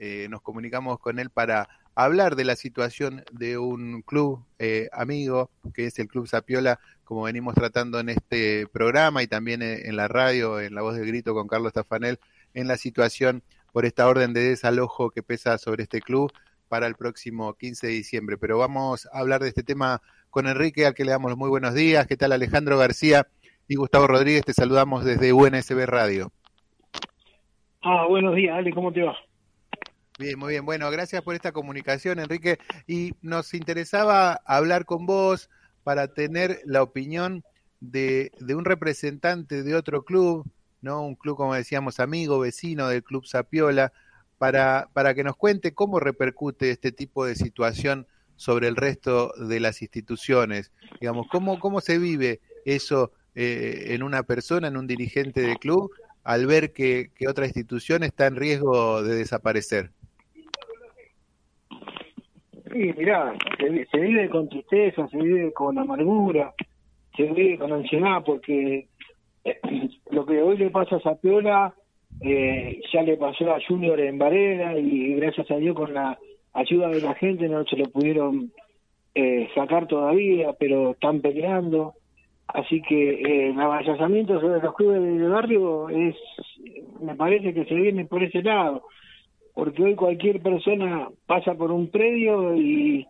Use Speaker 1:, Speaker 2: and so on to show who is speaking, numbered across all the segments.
Speaker 1: eh, nos comunicamos con él para hablar de la situación de un club eh, amigo, que es el Club Sapiola, como venimos tratando en este programa y también en la radio, en La Voz del Grito con Carlos Tafanel, en la situación por esta orden de desalojo que pesa sobre este club para el próximo 15 de diciembre. Pero vamos a hablar de este tema con Enrique, al que le damos los muy buenos días. ¿Qué tal Alejandro García y Gustavo Rodríguez? Te saludamos desde UNSB Radio.
Speaker 2: Ah, buenos días, Ale, ¿cómo te va?
Speaker 1: Bien, muy bien. Bueno, gracias por esta comunicación, Enrique. Y nos interesaba hablar con vos para tener la opinión de, un representante de otro club, ¿no? Un club, como decíamos, amigo, vecino del Club Sapiola, para, para que nos cuente cómo repercute este tipo de situación sobre el resto de las instituciones. Digamos, cómo, cómo se vive eso eh, en una persona, en un dirigente de club, al ver que, que otra institución está en riesgo de desaparecer.
Speaker 2: Sí, mirá, se, vive con tristeza, se vive con amargura, se vive con ansiedad, porque eh, lo que hoy le pasa a Zapiola eh, ya le pasó a Junior en Varela y gracias a Dios con la ayuda de la gente no se lo pudieron eh, sacar todavía, pero están peleando. Así que eh, el avallazamiento sobre los clubes de barrio es, me parece que se viene por ese lado porque hoy cualquier persona pasa por un predio y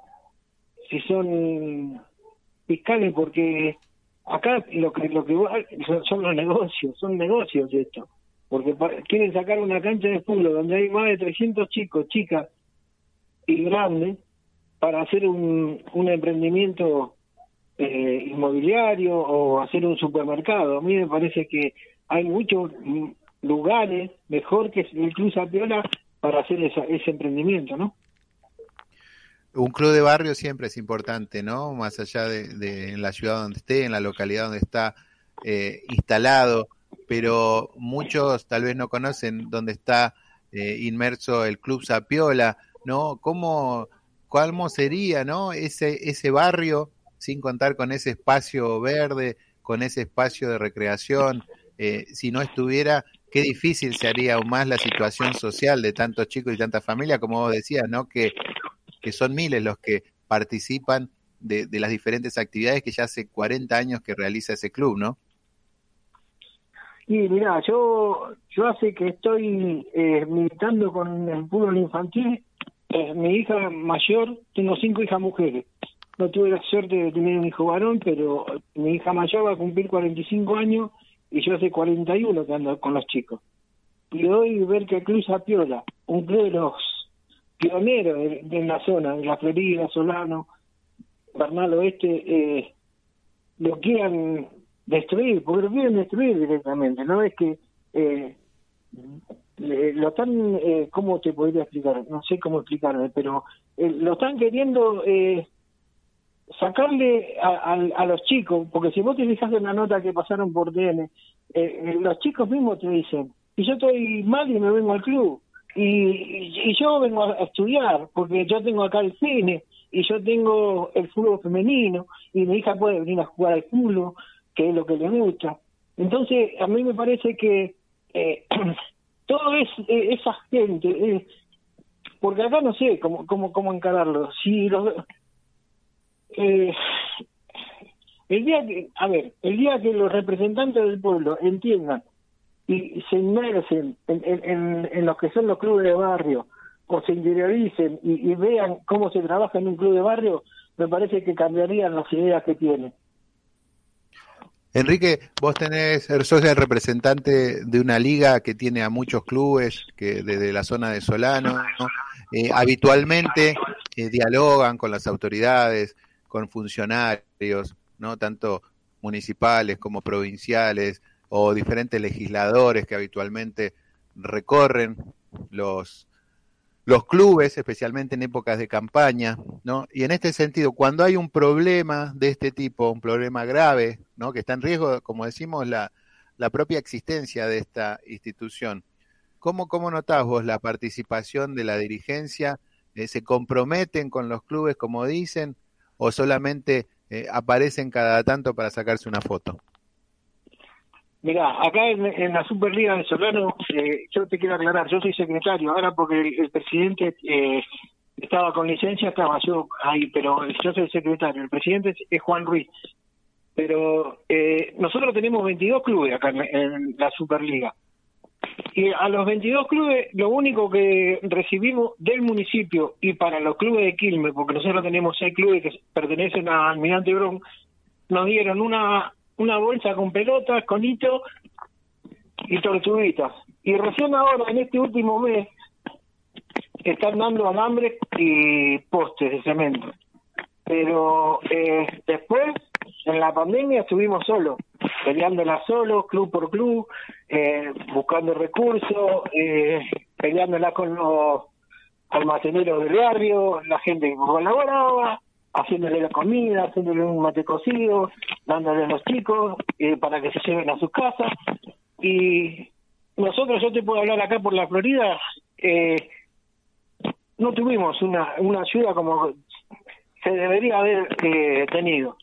Speaker 2: si son fiscales porque acá lo que lo que son, los negocios son negocios esto. Porque quieren sacar una cancha de fútbol donde hay más de 300 chicos chicas y grandes para hacer un, un emprendimiento eh, inmobiliario o hacer un supermercado. A mí me parece que hay muchos lugares mejor que el Club Zapiola para hacer ese emprendimiento, ¿no?
Speaker 1: Un club de barrio siempre es importante, ¿no? Más allá de, en la ciudad donde esté, en la localidad donde está eh, instalado, pero muchos tal vez no conocen dónde está eh, inmerso el Club Sapiola, ¿no? ¿Cómo, cómo sería, ¿no? Ese, ese barrio, sin contar con ese espacio verde, con ese espacio de recreación, eh, si no estuviera qué difícil se haría aún más la situación social de tantos chicos y tantas familias, como vos decías, ¿no? Que, que son miles los que participan de, de, las diferentes actividades que ya hace 40 años que realiza ese club, ¿no?
Speaker 2: Y mira, yo yo hace que estoy eh, militando con el fútbol infantil. Eh, mi hija mayor, tengo cinco hijas mujeres. No tuve la suerte de tener un hijo varón, pero mi hija mayor va a cumplir 45 años y yo hace 41 que ando con los chicos. Y hoy ver que el Club un club de los pioneros de, la zona, de la Florida, Solano, Bernal Oeste, eh, lo quieran destruir, porque lo quieren destruir directamente, no es que eh, lo están, eh, ¿cómo te podría explicar? No sé cómo explicarme, pero eh, lo están queriendo eh, sacarle a, a, los chicos, porque si vos te fijas en la nota que pasaron por DN, eh, eh, los chicos mismos te dicen, y yo estoy mal y me vengo al club, y, y, yo vengo a estudiar, porque yo tengo acá el cine, y yo tengo el fútbol femenino, y mi hija puede venir a jugar al fútbol, que es lo que le gusta. Entonces, a mí me parece que eh, todo es esa gente, porque acá no sé cómo, cómo, cómo encararlo. Si los, eh, el día que, a ver, el día que los representantes del pueblo entiendan y se inmersen en, en, los que son los clubes de barrio, o se interioricen y, vean cómo se trabaja en un club de barrio, me parece que cambiarían las ideas que tienen.
Speaker 1: Enrique, vos tenés, sos el representante de una liga que tiene a muchos clubes que desde la zona de Solano, eh, habitualmente eh, dialogan con las autoridades, con funcionarios, ¿no? Tanto municipales como provinciales o diferentes legisladores que habitualmente recorren los, los clubes, especialmente en épocas de campaña, ¿no? Y en este sentido, cuando hay un problema de este tipo, un problema grave, ¿no? Que está en riesgo, como decimos, la, la propia existencia de esta institución, ¿cómo, cómo notás vos la participación de la dirigencia? Eh, ¿Se comprometen con los clubes, como dicen? O solamente eh, aparecen cada tanto para sacarse una foto?
Speaker 2: Mirá, acá en, la Superliga de eh, yo te quiero aclarar, yo soy secretario, ahora porque el, presidente eh, estaba con licencia, estaba yo ahí, pero yo soy secretario, el presidente es, Juan Ruiz. Pero eh, nosotros tenemos 22 clubes acá en, la Superliga. Y a los 22 clubes, lo único que recibimos del municipio y para los clubes de Quilmes, porque nosotros tenemos seis clubes que pertenecen a Almirante Bron, nos dieron una una bolsa con pelotas, con hito y tortuguitas. Y recién ahora, en este último mes, están dando alambres y postes de cemento. Pero eh, después, en la pandemia, estuvimos solos, peleándola solos, club por club, eh, buscando recursos, eh, peleándola con los almaceneros del barrio, la gente que colaboraba, haciéndole la comida, haciéndole un mate cocido, dándole a los chicos eh, para que se lleven a sus casas. Y nosotros, yo te puedo hablar acá por la Florida, eh, no tuvimos una, una ayuda como se debería haber eh, tenido.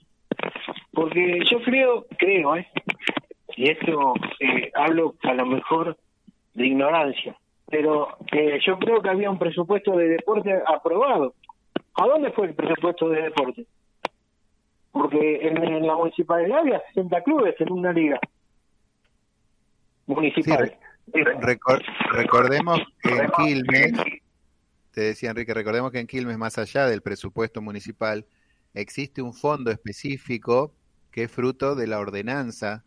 Speaker 2: Porque yo creo, creo, ¿eh? y esto eh, hablo a lo mejor de ignorancia, pero eh, yo creo que había un presupuesto de deporte aprobado ¿A dónde fue el presupuesto de deporte? Porque en, la municipalidad había 60 clubes en una liga municipal.
Speaker 1: recordemos que en Quilmes, te decía Enrique, recordemos que en Quilmes, más allá del presupuesto municipal, existe un fondo específico que es fruto de la ordenanza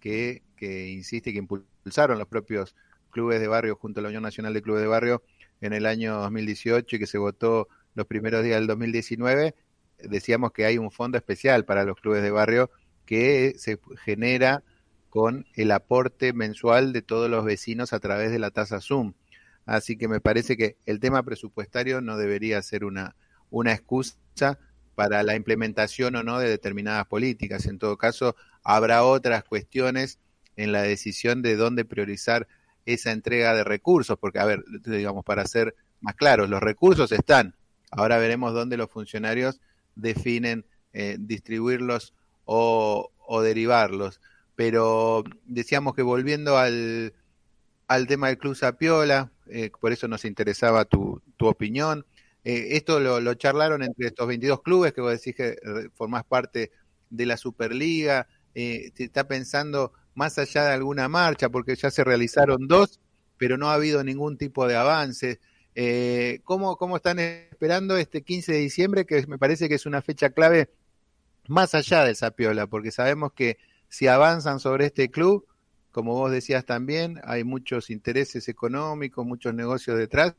Speaker 1: que, que insiste que impulsaron los propios clubes de barrio junto a la Unión Nacional de Clubes de Barrio en el año 2018 y que se votó los primeros días del 2019, decíamos que hay un fondo especial para los clubes de barrio que se genera con el aporte mensual de todos los vecinos a través de la tasa Zoom. Así que me parece que el tema presupuestario no debería ser una, una excusa para la implementación o no de determinadas políticas. En todo caso, habrá otras cuestiones en la decisión de dónde priorizar esa entrega de recursos, porque, a ver, digamos, para ser más claros, los recursos están, Ahora veremos dónde los funcionarios definen eh, distribuirlos o, derivarlos. Pero decíamos que volviendo al, tema del Club Sapiola, eh, por eso nos interesaba tu opinión. Eh, esto lo, charlaron entre estos 22 clubes que vos decís que formás parte de la Superliga. se está pensando más allá de alguna marcha, porque ya se realizaron dos, pero no ha habido ningún tipo de avance. Eh, ¿cómo, ¿Cómo están esperando este 15 de diciembre, que me parece que es una fecha clave más allá del Sapiola? Porque sabemos que si avanzan sobre este club, como vos decías también, hay muchos intereses económicos, muchos negocios detrás.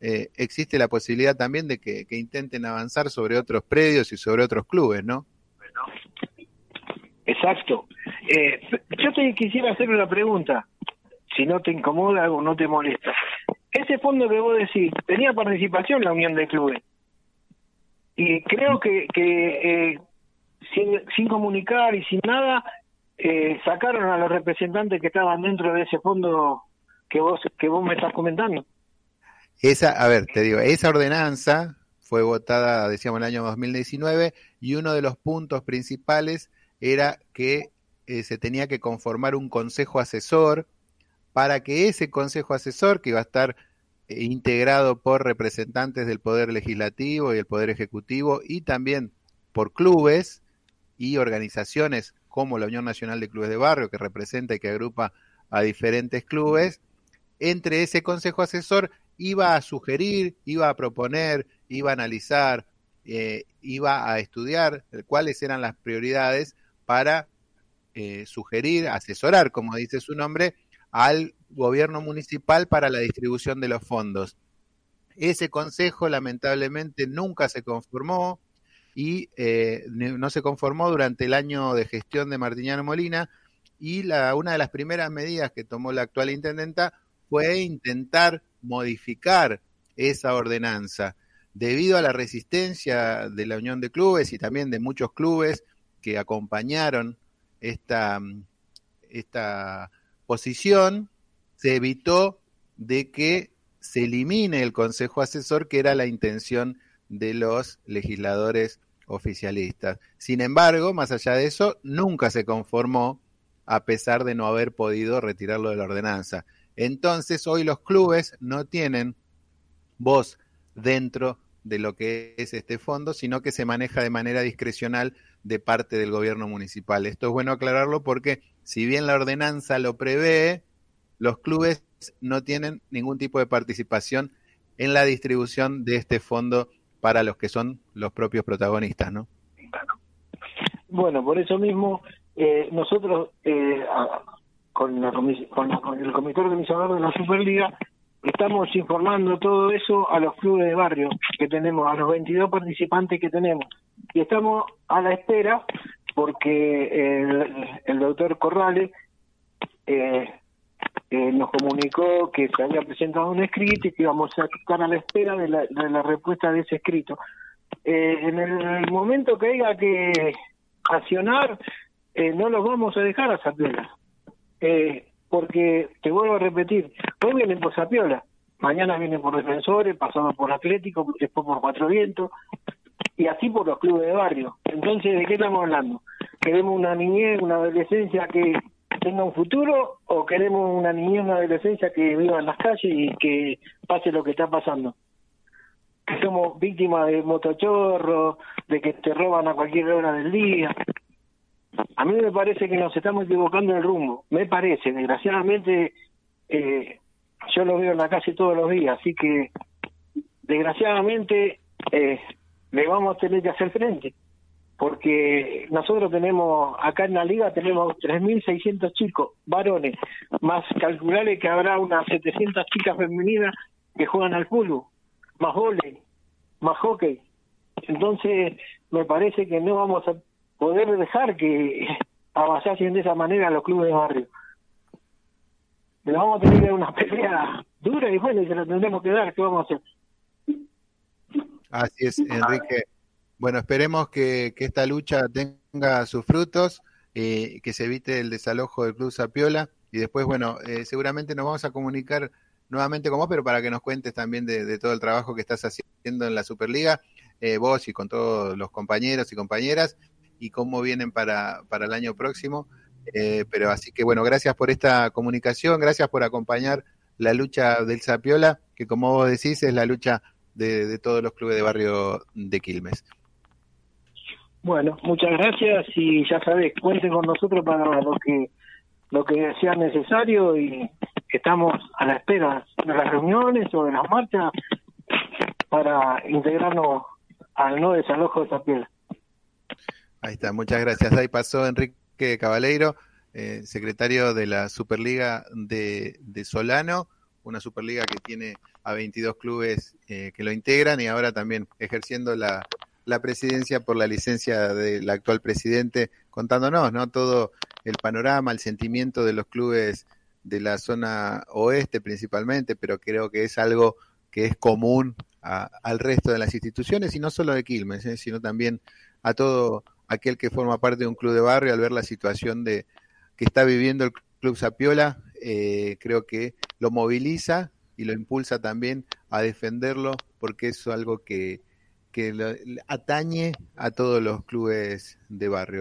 Speaker 1: Eh, existe la posibilidad también de que, intenten avanzar sobre otros predios y sobre otros clubes, ¿no?
Speaker 2: Exacto. Eh, yo te quisiera hacer una pregunta, si no te incomoda o no te molesta ese fondo que vos decís, tenía participación la Unión de Clubes. Y creo que, que eh, sin, comunicar y sin nada, eh, sacaron a los representantes que estaban dentro de ese fondo que vos, que vos me estás comentando.
Speaker 1: Esa, a ver, te digo, esa ordenanza fue votada, decíamos, en el año 2019 y uno de los puntos principales era que eh, se tenía que conformar un consejo asesor. Para que ese consejo asesor, que iba a estar eh, integrado por representantes del Poder Legislativo y el Poder Ejecutivo y también por clubes y organizaciones como la Unión Nacional de Clubes de Barrio, que representa y que agrupa a diferentes clubes, entre ese consejo asesor iba a sugerir, iba a proponer, iba a analizar, eh, iba a estudiar cuáles eran las prioridades para eh, sugerir, asesorar, como dice su nombre, al gobierno municipal para la distribución de los fondos. Ese consejo lamentablemente nunca se conformó y eh, no se conformó durante el año de gestión de Martiniano Molina y una de las primeras medidas que tomó la actual intendenta fue intentar modificar esa ordenanza. Debido a la resistencia de la Unión de Clubes y también de muchos clubes que acompañaron esta, esta posición, se evitó de que se elimine el Consejo Asesor, que era la intención de los legisladores oficialistas. Sin embargo, más allá de eso, nunca se conformó a pesar de no haber podido retirarlo de la ordenanza. Entonces, hoy los clubes no tienen voz dentro de lo que es este fondo, sino que se maneja de manera discrecional de parte del gobierno municipal. Esto es bueno aclararlo porque si bien la ordenanza lo prevé, los clubes no tienen ningún tipo de participación en la distribución de este fondo para los que son los propios protagonistas, ¿no?
Speaker 2: Bueno, por eso mismo eh, nosotros eh, con, con, el comité organizador de la Superliga estamos informando todo eso a los clubes de barrio que tenemos, a los 22 participantes que tenemos. Y estamos a la espera porque el, el doctor Corrales eh, eh, nos comunicó que se había presentado un escrito y que íbamos a estar a la espera de la, de la respuesta de ese escrito. Eh, en el momento que haya que accionar, eh, no los vamos a dejar a Zapiola. Eh, porque, te vuelvo a repetir, hoy vienen por Zapiola, mañana vienen por Defensores, pasamos por Atlético, después por Cuatro Vientos, y así por los clubes de barrio. Entonces, ¿de qué estamos hablando? Queremos una niñez, una adolescencia que tenga un futuro o queremos una niñez, una adolescencia que viva en las calles y que pase lo que está pasando. Que somos víctimas de motochorros, de que te roban a cualquier hora del día. A mí me parece que nos estamos equivocando en el rumbo. Me parece, desgraciadamente, eh, yo lo veo en la calle todos los días, así que desgraciadamente eh, le vamos a tener que hacer frente porque nosotros tenemos, acá en la liga tenemos 3.600 chicos, varones, más calcularle que habrá unas 700 chicas femeninas que juegan al fútbol, más vole, más hockey. Entonces, me parece que no vamos a poder dejar que avasasen de esa manera los clubes de barrio. Le vamos a tener que una pelea dura y bueno, y se la tendremos que dar, ¿qué vamos a hacer?
Speaker 1: Así es, Enrique. Bueno, esperemos que, esta lucha tenga sus frutos, eh, que se evite el desalojo del Club Zapiola y después, bueno, eh, seguramente nos vamos a comunicar nuevamente con vos, pero para que nos cuentes también de, todo el trabajo que estás haciendo en la Superliga, eh, vos y con todos los compañeros y compañeras, y cómo vienen para, para el año próximo. pero así que, bueno, gracias por esta comunicación, gracias por acompañar la lucha del Zapiola, que como vos decís es la lucha de, de todos los clubes de barrio de Quilmes.
Speaker 2: Bueno, muchas gracias y ya sabes, cuenten con nosotros para lo que lo que sea necesario y estamos a la espera de las reuniones o de las marchas para integrarnos al no desalojo de piel.
Speaker 1: Ahí está, muchas gracias. Ahí pasó Enrique Cabaleiro, eh, secretario de la Superliga de, Solano, una Superliga que tiene a 22 clubes eh, que lo integran y ahora también ejerciendo la, presidencia por la licencia del actual presidente, contándonos, ¿no? Todo el panorama, el sentimiento de los clubes de la zona oeste principalmente, pero creo que es algo que es común al resto de las instituciones y no solo de Quilmes, ¿eh? sino también a todo aquel que forma parte de un club de barrio al ver la situación de que está viviendo el Club Zapiola, eh, creo que lo moviliza y lo impulsa también a defenderlo porque es algo que, que atañe a todos los clubes de barrio.